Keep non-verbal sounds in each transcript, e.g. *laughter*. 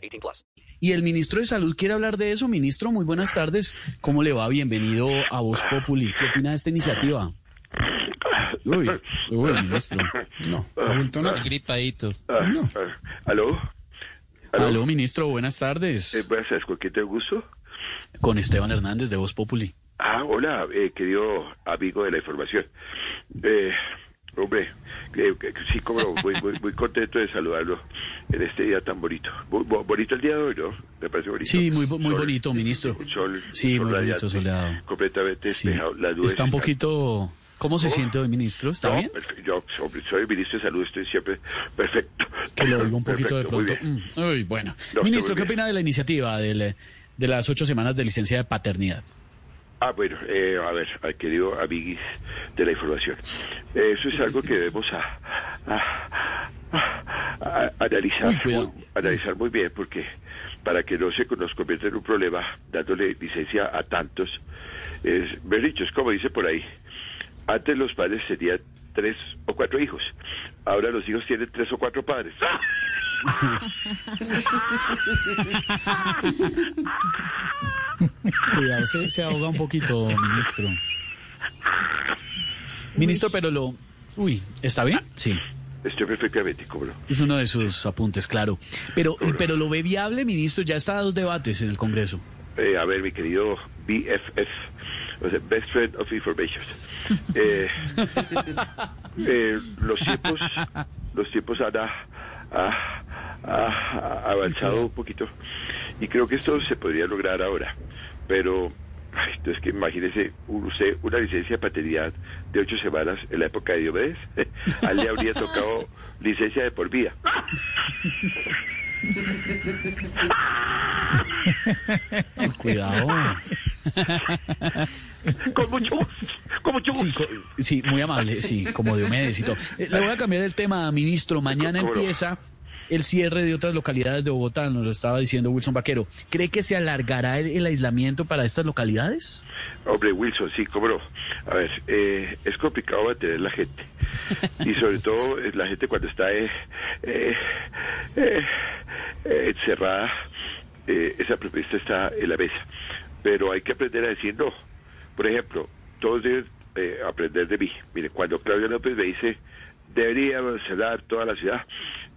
18 plus. Y el ministro de Salud quiere hablar de eso. Ministro, muy buenas tardes. ¿Cómo le va? Bienvenido a Voz Populi. ¿Qué opina de esta iniciativa? Uy, uy, ministro. No. Gripadito. Ah, ah, ¿Aló? Aló, ministro, buenas tardes. Eh, buenas tardes, ¿con quién te gusto? Con Esteban Hernández de Voz Populi. Ah, hola, eh, querido amigo de la información. Eh, hombre, eh, que sí, como no, muy, muy, muy contento de saludarlo en este día tan bonito. Bonito el día de hoy, ¿no? Me parece bonito. Sí, muy, bo- muy Sol, bonito, ministro. un sol, Sí, un sol muy bonito, soleado. Completamente Sí. despejado. Nubes Está un poquito... ¿Cómo se siente hoy, ministro? ¿Está No, bien? yo, soy ministro de salud, estoy siempre perfecto. Que lo oigo un poquito de Perfecto, pronto. Mm, Uy, bueno. No, Ministro, ¿qué opina de la iniciativa de las ocho semanas de licencia de paternidad? Ah, bueno, eh, a ver, al querido amiguis de la información. Eh, eso es algo que debemos a, a- a- a- analizar, muy, analizar muy bien, porque para que no se nos convierta en un problema dándole licencia a tantos, es, mejor dicho, es como dice por ahí, antes los padres tenían tres o cuatro hijos, ahora los hijos tienen tres o cuatro padres. *laughs* *laughs* *laughs* Cuidado, se, se ahoga un poquito, ministro. Ministro, pero lo... Uy, ¿está bien? Sí. Estoy perfectamente, como no. Es uno de sus apuntes, claro. Pero, pero lo ve viable, ministro, ya está a dos debates en el Congreso. Eh, a ver, mi querido BFF, o sea, Best Friend of Information. *laughs* Eh, eh, los tiempos, los tiempos han ah, ah, ah, avanzado un poquito y creo que esto se podría lograr ahora, pero entonces que imagínese un- usted una licencia de paternidad de ocho semanas en la época de Diomedes, *laughs* a él le habría tocado licencia de por vida. *laughs* Cuidado. Con mucho gusto, con mucho Sí, gusto. sí, muy amable, sí, como Diomedes y todo. Eh, le voy a cambiar el tema, ministro. Mañana ¿Cómo no? El cierre de otras localidades de Bogotá, nos lo estaba diciendo Wilson Vaquero. ¿Cree que se alargará el, el aislamiento para estas localidades? Hombre, Wilson, sí, cómo no. A ver, eh, es complicado mantener la gente. Y sobre *laughs* todo eh, la gente cuando está eh, eh, eh, eh, encerrada, eh, esa propuesta está en la mesa. Pero hay que aprender a decir no. Por ejemplo, todos deben eh, aprender de mí. Mire, cuando Claudio López me dice, deberíamos cerrar toda la ciudad,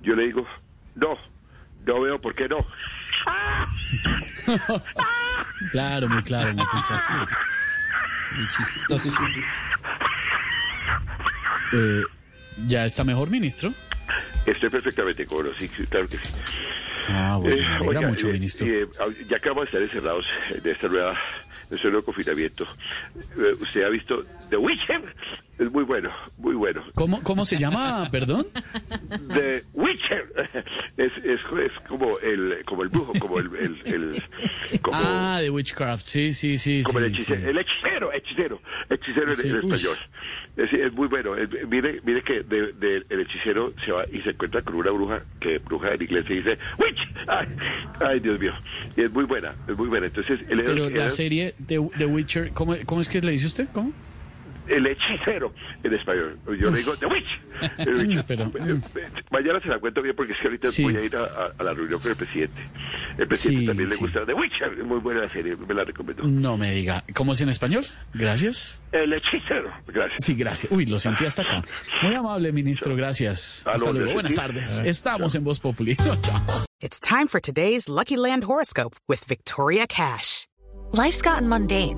yo le digo, no, no veo por qué no. *laughs* Claro, muy claro, muy claro. Muy chistoso. Eh, ¿Ya está mejor, ministro? Estoy perfectamente cómodo, sí, claro que sí. Ah, bueno, Eh, oiga, mucho, eh, ministro. eh, ya que vamos a estar encerrados de esta nueva, de este nuevo confinamiento, usted ha visto The Witcher, es muy bueno, muy bueno. ¿Cómo, ¿Cómo se llama, *laughs* perdón? The Witcher es, es, es como el como el brujo, como el, el, el- como, Ah, de Witchcraft, sí, sí, sí. como sí, el hechicero, sí. el hechicero, hechicero, hechicero en, Sí, en uy. español. Es, es muy bueno. Mire, mire que de, de- el hechicero se va y se encuentra con una bruja, que bruja en inglés se dice witch. Ay, ay, Dios mío. Y es muy buena, es muy buena. Entonces, el, Pero la serie de, de Witcher, ¿cómo, ¿cómo es que le dice usted? ¿Cómo? El hechicero en español. Yo le digo The Witch. El Witch. *laughs* Pero, Eh, eh, Mañana se la cuento bien porque es que ahorita Sí. voy a ir a, a- a la reunión con el presidente. El presidente Sí, también le sí. gusta The Witch. Es muy buena la serie, me la recomiendo. No me diga. ¿Cómo es en español? Gracias. El hechicero. Gracias. Sí, gracias. Uy, lo sentí hasta acá. Muy amable, ministro. Gracias. Hasta luego. ¿te Buenas tardes. Estamos en Voz Populi. *laughs* Chao. It's time for today's Lucky Land horoscope with Victoria Cash. Life's gotten mundane,